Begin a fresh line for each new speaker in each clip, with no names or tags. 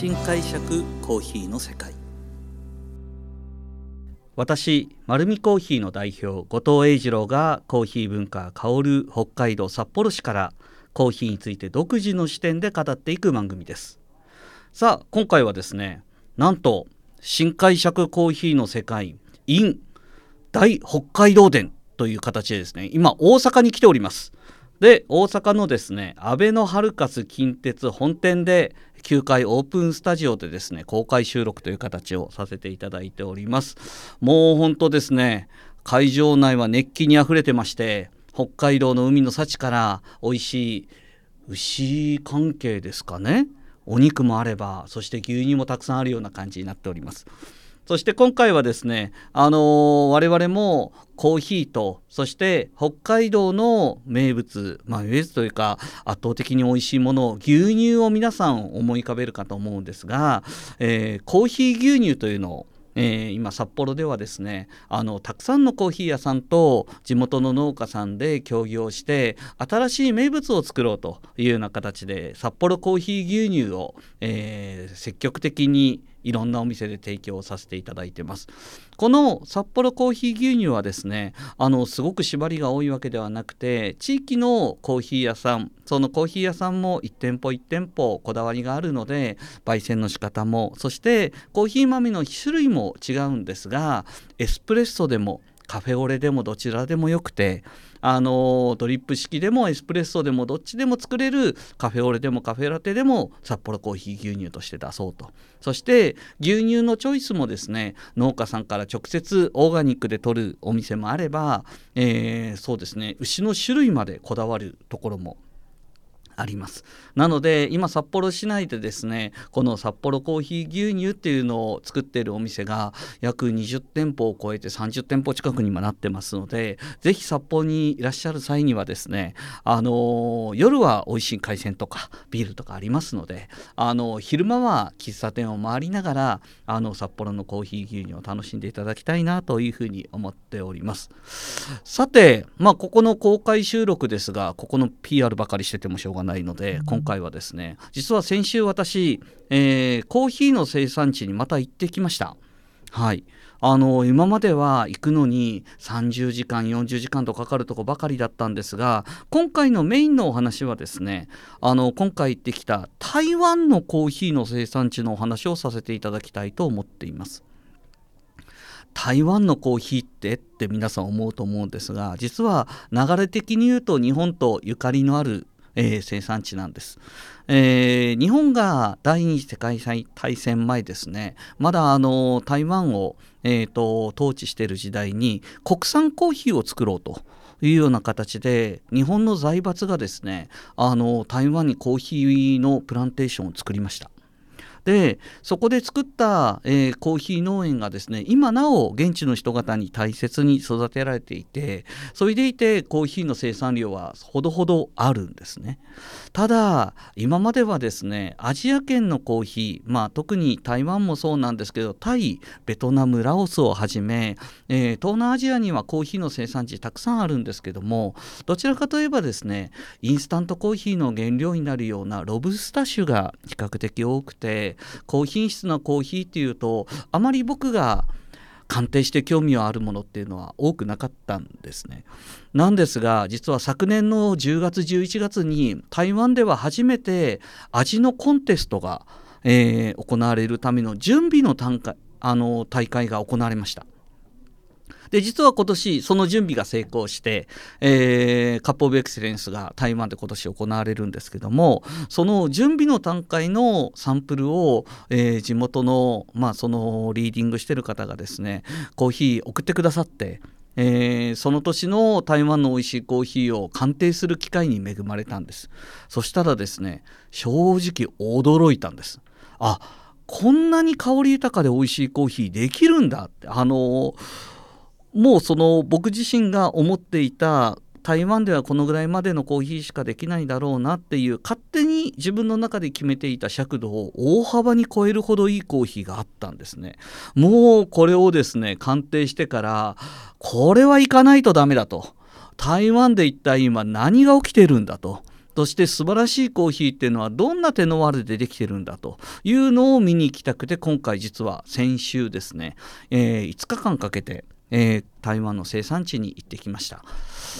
新解釈コーヒーの世界。
私丸るコーヒーの代表後藤英二郎がコーヒー文化香る北海道札幌市からコーヒーについて独自の視点で語っていく番組です。さあ今回はですねなんと新解釈コーヒーの世界 in 大北海道展という形でですね今大阪に来ております。で大阪のですね阿部のハルカス近鉄本店で9階オープンスタジオでですね公開収録という形をさせていただいております。もう本当ですね会場内は熱気にあふれてまして北海道の海の幸から美味しい牛関係ですかねお肉もあればそして牛乳もたくさんあるような感じになっております。そして今回はですね、あのー、我々もコーヒーとそして北海道の名物、まあ、名物というか圧倒的に美味しいもの牛乳を皆さん思い浮かべるかと思うんですが、えー、コーヒー牛乳というのをえー、今札幌ではですねあのたくさんのコーヒー屋さんと地元の農家さんで協業して新しい名物を作ろうというような形で札幌コーヒー牛乳を、えー、積極的にいろんなお店で提供させていただいてます。この札幌コーヒー牛乳はですねあのすごく縛りが多いわけではなくて地域のコーヒー屋さんそのコーヒー屋さんも1店舗1店舗こだわりがあるので焙煎の仕方もそしてコーヒー豆の種類も違うんですがエスプレッソでもカフェオレでもどちらでもよくてあのドリップ式でもエスプレッソでもどっちでも作れるカフェオレでもカフェラテでも札幌コーヒー牛乳として出そうと。そして牛乳のチョイスもですね農家さんから直接オーガニックで取るお店もあれば、えー、そうですね牛の種類までこだわるところもあります。なので今札幌市内でですねこの札幌コーヒー牛乳っていうのを作っているお店が約20店舗を超えて30店舗近くにもなってますのでぜひ札幌にいらっしゃる際にはですねあの夜は美味しい海鮮とかビールとかありますのであの昼間は喫茶店を回りながらあの札幌のコーヒー牛乳を楽しんでいただきたいなというふうに思っております。さてまあここの公開収録ですがここの PR ばかりしててもしょうがない。ないので今回はですね実は先週私、えー、コーヒーの生産地にまた行ってきました。はいあの今までは行くのに30時間40時間とかかるとこばかりだったんですが今回のメインのお話はですねあの今回行ってきた台湾のコーヒーの生産地のお話をさせていただきたいと思っています。台湾のコーヒーって？って皆さん思うと思うんですが実は流れ的に言うと日本とゆかりのあるえー、生産地なんです、えー、日本が第二次世界大戦前ですね。まだあの台湾を、えーと、統治している時代に国産コーヒーを作ろうというような形で日本の財閥がですねあの台湾にコーヒーのプランテーションを作りました。でそこで作った、えー、コーヒー農園がですね今なお現地の人方に大切に育てられていてそれでいてコーヒーの生産量はほどほどあるんですね。ただ今まではですねアジア圏のコーヒーまあ特に台湾もそうなんですけどタイベトナムラオスをはじめ、えー、東南アジアにはコーヒーの生産地たくさんあるんですけどもどちらかといえばですねインスタントコーヒーの原料になるようなロブスタ種が比較的多くて高品質なコーヒーっていうとあまり僕が鑑定して興味はあるものっていうのは多くなかったんですね。なんですが実は昨年の10月11月に台湾では初めて味のコンテストが、えー、行われるための準備のあの大会が行われました。で実は今年その準備が成功して、えー、カップ・オブ・エクセレンスが台湾で今年行われるんですけどもその準備の段階のサンプルを、えー、地元の,、まあそのリーディングしてる方がですねコーヒー送ってくださってえー、その年の台湾の美味しいコーヒーを鑑定する機会に恵まれたんです。そしたらですね正直驚いたんです。あこんなに香り豊かで美味しいコーヒーできるんだってあのーもうその僕自身が思っていた台湾ではこのぐらいまでのコーヒーしかできないだろうなっていう勝手に自分の中で決めていた尺度を大幅に超えるほどいいコーヒーがあったんですね。もうこれをですね鑑定してからこれはいかないと。ダメだと台湾で一体今何が起きてるんだと。そして素晴らしいコーヒーっていうのはどんな手のワールでできてるんだというのを見に行きたくて今回実は先週ですね、えー、5日間かけてえー、台湾の生産地に行ってきました。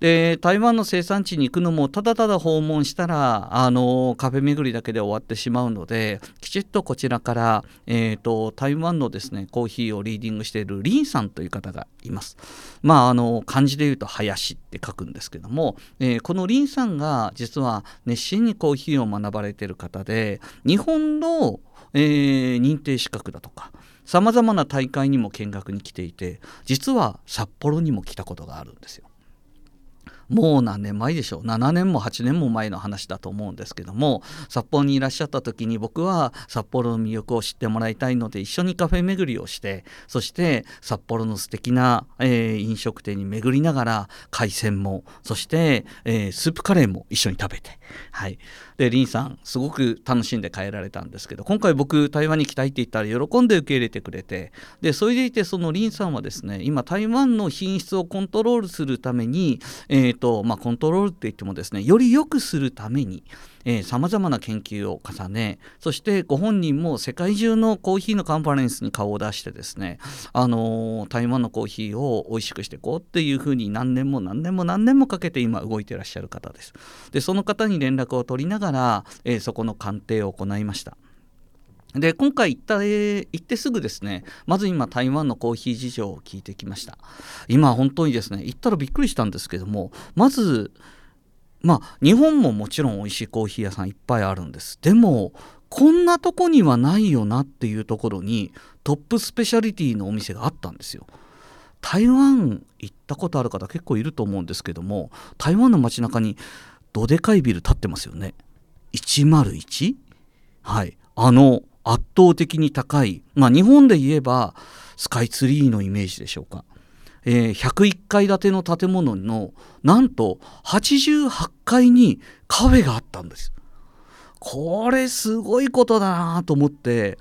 で台湾の生産地に行くのもただただ訪問したらあのカフェ巡りだけで終わってしまうのできちっとこちらから、えーと、台湾のですねコーヒーをリーディングしているリンさんという方がいます。まああの漢字で言うと林って書くんですけども、えー、このリンさんが実は熱心にコーヒーを学ばれている方で日本の、えー、認定資格だとかさまざまな大会にも見学に来ていて実は札幌にも来たことがあるんですよ。もう何年前でしょう7年も8年も前の話だと思うんですけども札幌にいらっしゃった時に僕は札幌の魅力を知ってもらいたいので一緒にカフェ巡りをしてそして札幌の素敵な、えー、飲食店に巡りながら海鮮もそして、えー、スープカレーも一緒に食べてはいでリンさんすごく楽しんで帰られたんですけど今回僕台湾に来たいって言ったら喜んで受け入れてくれてでそれでいてそのリンさんはですね今台湾の品質をコントロールするために、えーとまあ、コントロールって言ってもですねより良くするためにさまざまな研究を重ねそしてご本人も世界中のコーヒーのカンファレンスに顔を出してですね、あのー、台湾のコーヒーを美味しくしていこうっていうふうに何年も何年も何年もかけて今動いてらっしゃる方です。でその方に連絡を取りながら、えー、そこの鑑定を行いました。で今回行った行ってすぐですねまず今台湾のコーヒー事情を聞いてきました今本当にですね行ったらびっくりしたんですけどもまずまあ日本ももちろん美味しいコーヒー屋さんいっぱいあるんです。でもこんなとこにはないよなっていうところにトップスペシャリティのお店があったんですよ。台湾行ったことある方結構いると思うんですけども台湾の街中にどでかいビル建ってますよね。101? はい。あの圧倒的に高い。まあ日本で言えばスカイツリーのイメージでしょうか。えー、101階建ての建物のなんと88階にカフェがあったんですこれすごいことだなと思って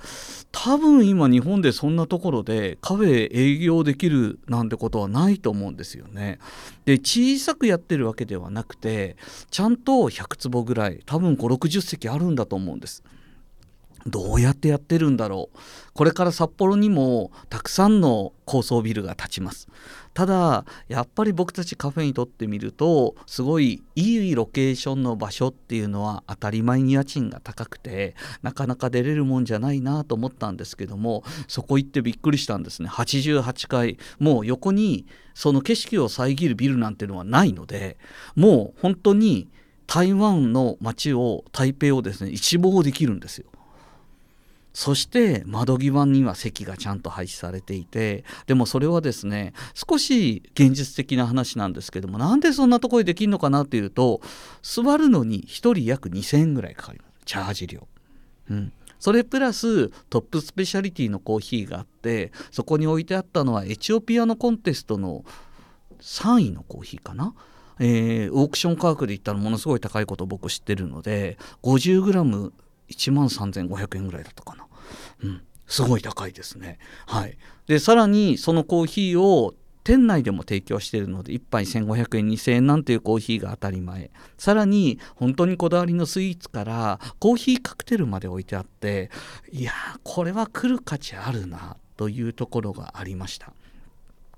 多分今日本でそんなところでカフェ営業できるなんてことはないと思うんですよね。で小さくやってるわけではなくてちゃんと100坪ぐらい多分560席あるんだと思うんです。どうやってやってるんだろう。これから札幌にもたくさんの高層ビルが建ちます。ただやっぱり僕たちカフェにとってみるとすごいいいロケーションの場所っていうのは当たり前に家賃が高くてなかなか出れるもんじゃないなと思ったんですけどもそこ行ってびっくりしたんですね。88階。もう横にその景色を遮るビルなんていうのはないのでもう本当に台湾の街を台北をですね一望できるんですよ。そして窓際には席がちゃんと配置されていてでもそれはですね少し現実的な話なんですけどもなんでそんなところでできるのかなっていうと座るのに1人約2000円ぐらいかかります。チャージ料。うん。それプラストップスペシャリティのコーヒーがあってそこに置いてあったのはエチオピアのコンテストの3位のコーヒーかな、えー、オークション価格で言ったらものすごい高いことを僕知ってるので 50g 1万3500円ぐらいだったかな。うん、すごい高いですね。はい、でさらにそのコーヒーを店内でも提供しているので1杯1500円2000円なんていうコーヒーが当たり前さらに本当にこだわりのスイーツからコーヒーカクテルまで置いてあっていやこれは来る価値あるなというところがありました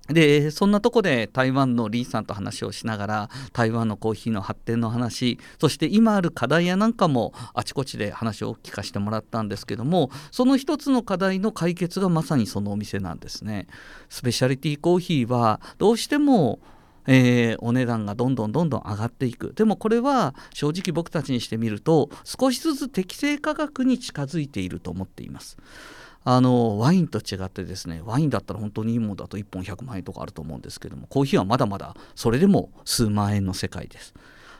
でそんなとこで台湾のリーさんと話をしながら台湾のコーヒーの発展の話そして今ある課題やなんかもあちこちで話を聞かせてもらったんですけどもその一つの課題の解決がまさにそのお店なんですね。スペシャリティコーヒーはどうしてもえー、お値段がどんどんどんどん上がっていくでもこれは正直僕たちにしてみると少しずつ適正価格に近づいていると思っています。あのワインと違ってですねワインだったら本当にいいものだと1本100万円とかあると思うんですけどもコーヒーはまだまだそれでも数万円の世界です。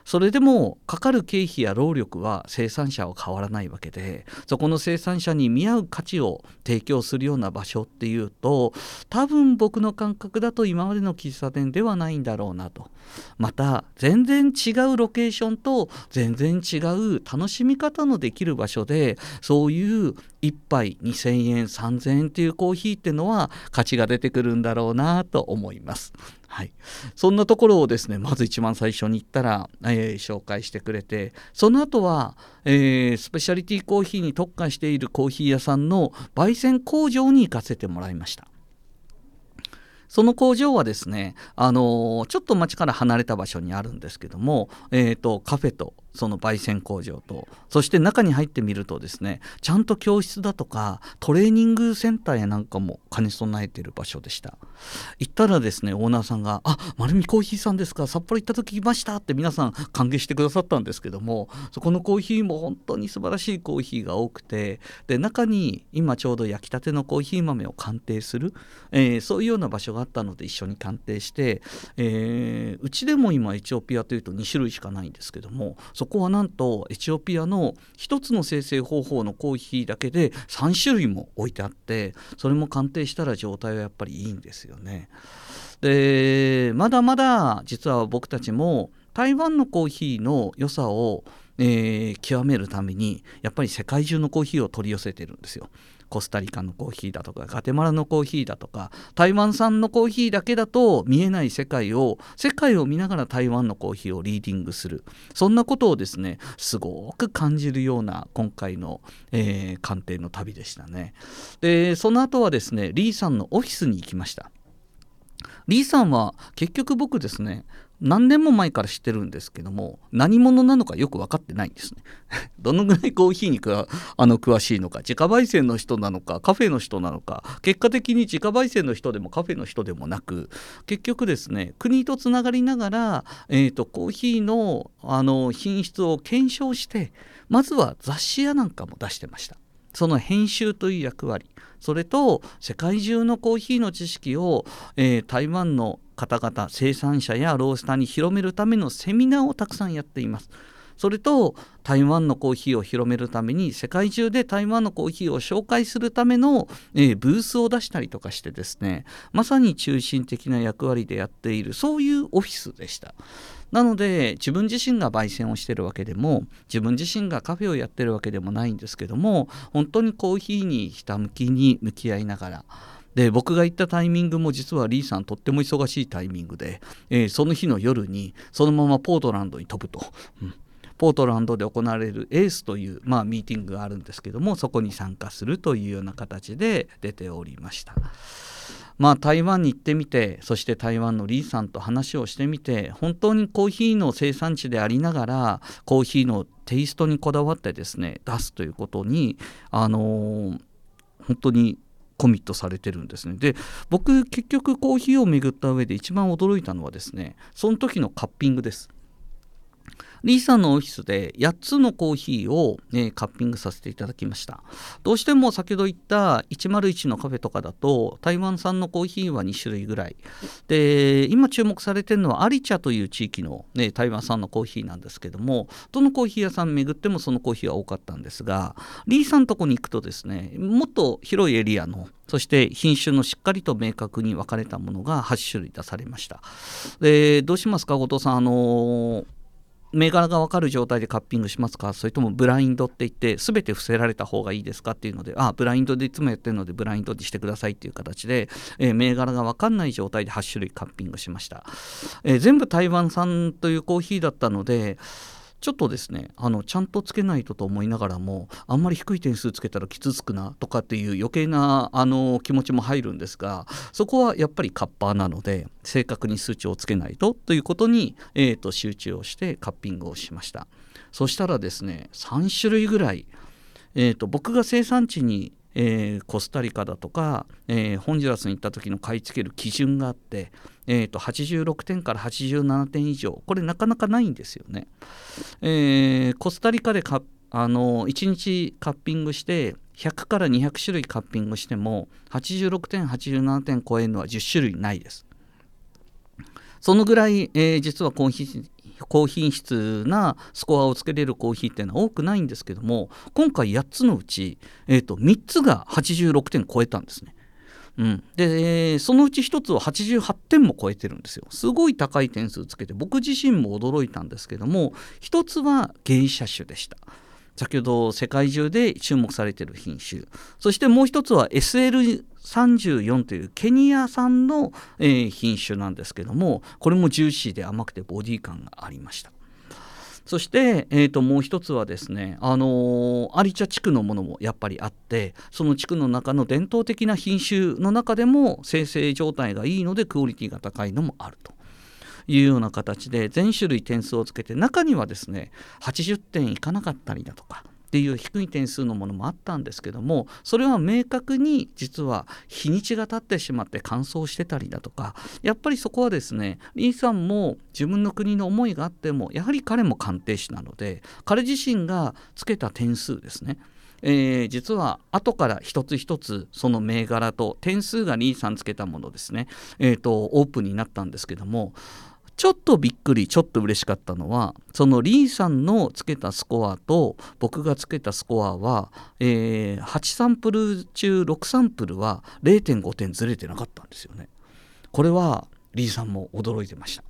それでもかかる経費や労力は生産者は変わらないわけでそこの生産者に見合う価値を提供するような場所っていうと多分僕の感覚だと今までの喫茶店ではないんだろうなとまた全然違うロケーションと全然違う楽しみ方のできる場所でそういう1杯2000円3000円っていうコーヒーっていうのは価値が出てくるんだろうなと思います。はい、そんなところをですねまず一番最初に行ったら、えー、紹介してくれてその後は、えー、スペシャリティコーヒーに特化しているコーヒー屋さんの焙煎工場に行かせてもらいました。その工場はですね、あのー、ちょっと町から離れた場所にあるんですけども、えーとカフェとその焙煎工場とそして中に入ってみるとですねちゃんと教室だとかトレーニングセンターやなんかも兼ね備えている場所でした。行ったらですねオーナーさんが「あ丸見コーヒーさんですか札幌行った時来ました」って皆さん歓迎してくださったんですけどもそこのコーヒーも本当に素晴らしいコーヒーが多くてで中に今ちょうど焼きたてのコーヒー豆を鑑定する、えー、そういうような場所があったので一緒に鑑定して、えー、うちでも今エチオピアというと2種類しかないんですけどもそそこはなんとエチオピアの1つの生成方法のコーヒーだけで3種類も置いてあってそれも鑑定したら状態はやっぱりいいんですよね。でまだまだ実は僕たちも台湾のコーヒーの良さをえー、極めるためにやっぱり世界中のコーヒーを取り寄せてるんですよ。コスタリカのコーヒーだとかガテマラのコーヒーだとか台湾産のコーヒーだけだと見えない世界を世界を見ながら台湾のコーヒーをリーディングする。そんなことをですねすごく感じるような今回の、えー、鑑定の旅でしたね。でその後はですねリーさんのオフィスに行きました。リーさんは結局僕ですね何年も前から知ってるんですけども何者なのかよく分かってないんですね。どのぐらいコーヒーにあの詳しいのか自家焙煎の人なのかカフェの人なのか結果的に自家焙煎の人でもカフェの人でもなく結局ですね国とつながりながら、えーと、コーヒーのあの品質を検証してまずは雑誌やなんかも出してました。その編集という役割それと世界中のコーヒーの知識を、えー、台湾の方々生産者やロースターに広めるためのセミナーをたくさんやっています。それと台湾のコーヒーを広めるために世界中で台湾のコーヒーを紹介するための、えー、ブースを出したりとかしてですねまさに中心的な役割でやっているそういうオフィスでした。なので自分自身が焙煎をしてるわけでも自分自身がカフェをやってるわけでもないんですけども本当にコーヒーにひたむきに向き合いながらで僕が行ったタイミングも実はリーさんとっても忙しいタイミングで、えー、その日の夜にそのままポートランドに飛ぶと。うんポートランドで行われるエースという、まあ、ミーティングがあるんですけどもそこに参加するというような形で出ておりました。まあ、台湾に行ってみてそして台湾のリーさんと話をしてみて本当にコーヒーの生産地でありながらコーヒーのテイストにこだわってですね出すということにあのー、本当にコミットされてるんですね。で僕結局コーヒーを巡った上で一番驚いたのはですねその時のカッピングです。リーさんのオフィスで8つのコーヒーを、ね、カッピングさせていただきました。どうしても先ほど言った101のカフェとかだと台湾産のコーヒーは2種類ぐらい。で今注目されてるのはアリチャという地域の、ね、台湾産のコーヒーなんですけどもどのコーヒー屋さん巡ってもそのコーヒーは多かったんですがリーさんのとこに行くとですねもっと広いエリアのそして品種のしっかりと明確に分かれたものが8種類出されました。でどうしますか後藤さん？あの銘柄が分かる状態でカッピングしますか？それともブラインドって言って全て伏せられた方がいいですかっていうのであブラインドでいつもやってるのでブラインドにしてくださいっていう形で、えー、銘柄が分かんない状態で8種類カッピングしました、えー、全部台湾産というコーヒーだったのでちょっとですねあのちゃんとつけないとと思いながらもあんまり低い点数つけたら傷つくなとかっていう余計なあの気持ちも入るんですがそこはやっぱりカッパーなので正確に数値をつけないとということに、えーと、集中をしてカッピングをしました。そしたらですね3種類ぐらい、えーと僕が生産地にえー、コスタリカだとか、えー、ホンジュラスに行った時の買い付ける基準があって、えーと、86点から87点以上これなかなかないんですよね。えー、コスタリカでかあの1日カッピングして100から200種類カッピングしても86点87点超えるのは10種類ないです。そのぐらい、えー、実はコーヒー高品質なスコアをつけれるコーヒーっていうのは多くないんですけども今回8つのうち、えーと、3つが86点超えたんですね。うん、でそのうち1つは88点も超えてるんですよ。すごい高い点数つけて僕自身も驚いたんですけども1つは芸者種でした。先ほど世界中で注目されている品種そしてもう一つは SL34 というケニア産の、品種なんですけどもこれもジューシーで甘くてボディ感がありましたそして、えー、ともう一つはですね、あのー、有茶地区のものもやっぱりあってその地区の中の伝統的な品種の中でも生成状態がいいのでクオリティが高いのもあると。いうような形で全種類点数をつけて中にはですね80点いかなかったりだとかっていう低い点数のものもあったんですけどもそれは明確に実は日にちが経ってしまって乾燥してたりだとかやっぱりそこはですねリーさんも自分の国の思いがあってもやはり彼も鑑定士なので彼自身がつけた点数ですね。えー、実は後から一つ一つその銘柄と点数がリーさんつけたものですね、えーとオープンになったんですけどもちょっとびっくりちょっと嬉しかったのはそのリーさんのつけたスコアと僕がつけたスコアは、えー、8サンプル中6サンプルは0.5点ずれてなかったんですよね。これはリーさんも驚いてました。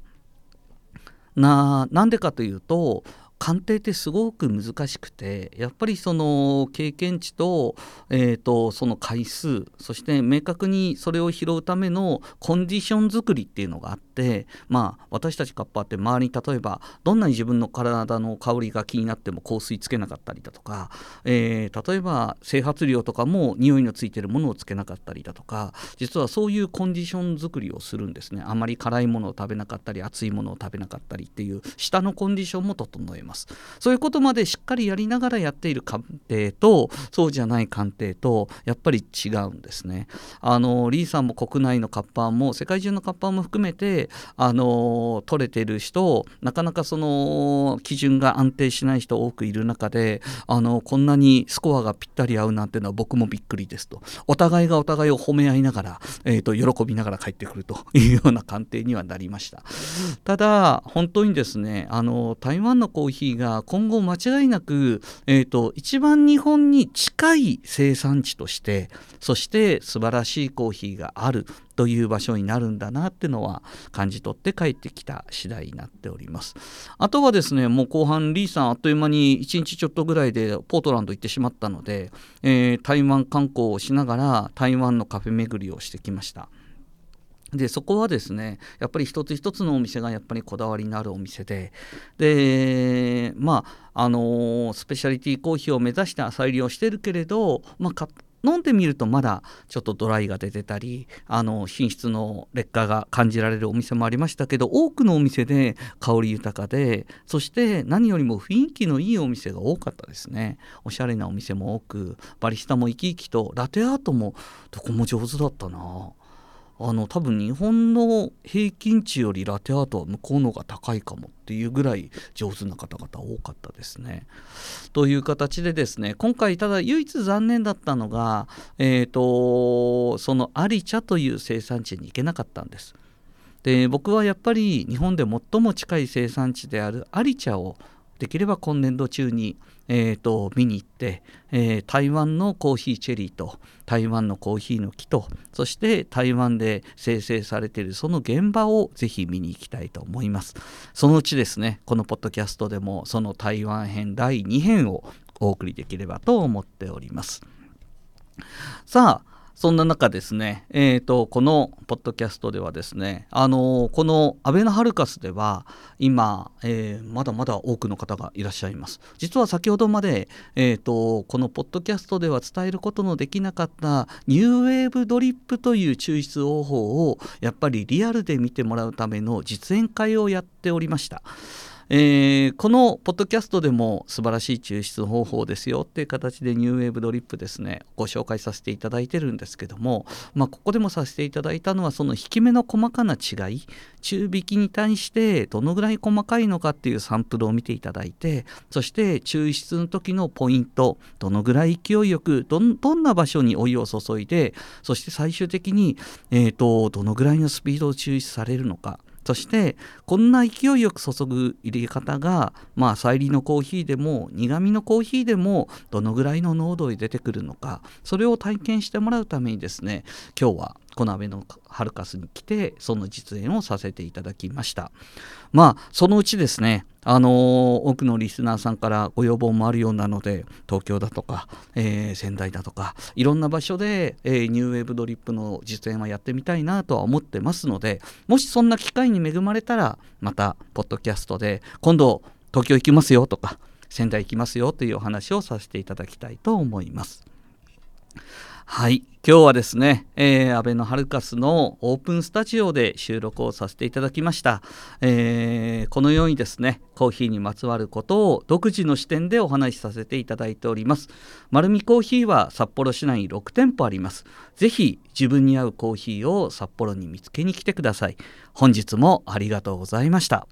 ななんでかというと鑑定ってすごく難しくてやっぱりその経験値と,、えーと、その回数そして明確にそれを拾うためのコンディション作りっていうのがあってまあ私たちカッパーって周りに例えばどんなに自分の体の香りが気になっても香水つけなかったりだとか、えー、例えば整髪料とかも匂いのついてるものをつけなかったりだとか実はそういうコンディション作りをするんですね。あまり辛いものを食べなかったり熱いものを食べなかったりっていう下のコンディションも整えます。そういうことまでしっかりやりながらやっている鑑定とそうじゃない鑑定とやっぱり違うんですね。あのリーさんも国内のカッパーも世界中のカッパーも含めてあの取れてる人なかなかその基準が安定しない人多くいる中であのこんなにスコアがぴったり合うなんてのは僕もびっくりですと。お互いがお互いを褒め合いながら、えーと、喜びながら帰ってくるというような鑑定にはなりました。ただ本当にですねあの台湾のコーヒーヒーが今後間違いなく、えーと、一番日本に近い生産地としてそして素晴らしいコーヒーがあるという場所になるんだなっていうのは感じ取って帰ってきた次第になっております。あとはですねもう後半リーさんあっという間に1日ちょっとぐらいでポートランド行ってしまったので、えー、台湾観光をしながら台湾のカフェ巡りをしてきました。でそこはですねやっぱり一つ一つのお店がやっぱりこだわりのあるお店ででまああのスペシャリティコーヒーを目指して浅入りをしてるけれど、まあ、飲んでみるとまだちょっとドライが出てたりあの品質の劣化が感じられるお店もありましたけど多くのお店で香り豊かでそして何よりも雰囲気のいいお店が多かったですね。おしゃれなお店も多くバリスタも生き生きとラテアートもどこも上手だったな。あの多分日本の平均値よりラテアートは向こうの方が高いかもっていうぐらい上手な方々多かったですね。という形でですね今回ただ唯一残念だったのが、えーと、その有茶という生産地に行けなかったんです。で僕はやっぱり日本で最も近い生産地である有茶をできれば今年度中に、えーと、見に行って、えー、台湾のコーヒーチェリーと台湾のコーヒーの木とそして台湾で生成されているその現場をぜひ見に行きたいと思います。そのうちですねこのポッドキャストでもその台湾編第2編をお送りできればと思っております。さあそんな中ですね、えーと、このポッドキャストではですね、あのー、このアベノハルカスでは今、えー、まだまだ多くの方がいらっしゃいます。実は先ほどまで、えーと、このポッドキャストでは伝えることのできなかったニューウェーブドリップという抽出方法をやっぱりリアルで見てもらうための実演会をやっておりました。えー、このポッドキャストでも素晴らしい抽出方法ですよっていう形でニューウェーブドリップですねご紹介させていただいてるんですけども、まあ、ここでもさせていただいたのはその引き目の細かな違い中引きに対してどのぐらい細かいのかっていうサンプルを見ていただいてそして抽出の時のポイントどのぐらい勢いよくどんな場所にお湯を注いでそして最終的に、えーとどのぐらいのスピードを抽出されるのかそしてこんな勢いよく注ぐ入れ方がまあ再利のコーヒーでも苦味のコーヒーでもどのぐらいの濃度で出てくるのかそれを体験してもらうためにですね今日はこのアベノハルカスに来てその実演をさせていただきましたまあそのうちですねあのー、多くのリスナーさんからご要望もあるようなので東京だとか、えー、仙台だとかいろんな場所で、えー、ニューウェーブドリップの実演はやってみたいなとは思ってますのでもしそんな機会に恵まれたらまたポッドキャストで今度東京行きますよとか仙台行きますよというお話をさせていただきたいと思います。はい。今日はですね、えー、アベノハルカスのオープンスタジオで収録をさせていただきました、えー、このようにですねコーヒーにまつわることを独自の視点でお話しさせていただいております。丸見コーヒーは札幌市内6店舗あります。ぜひ自分に合うコーヒーを札幌に見つけに来てください。本日もありがとうございました。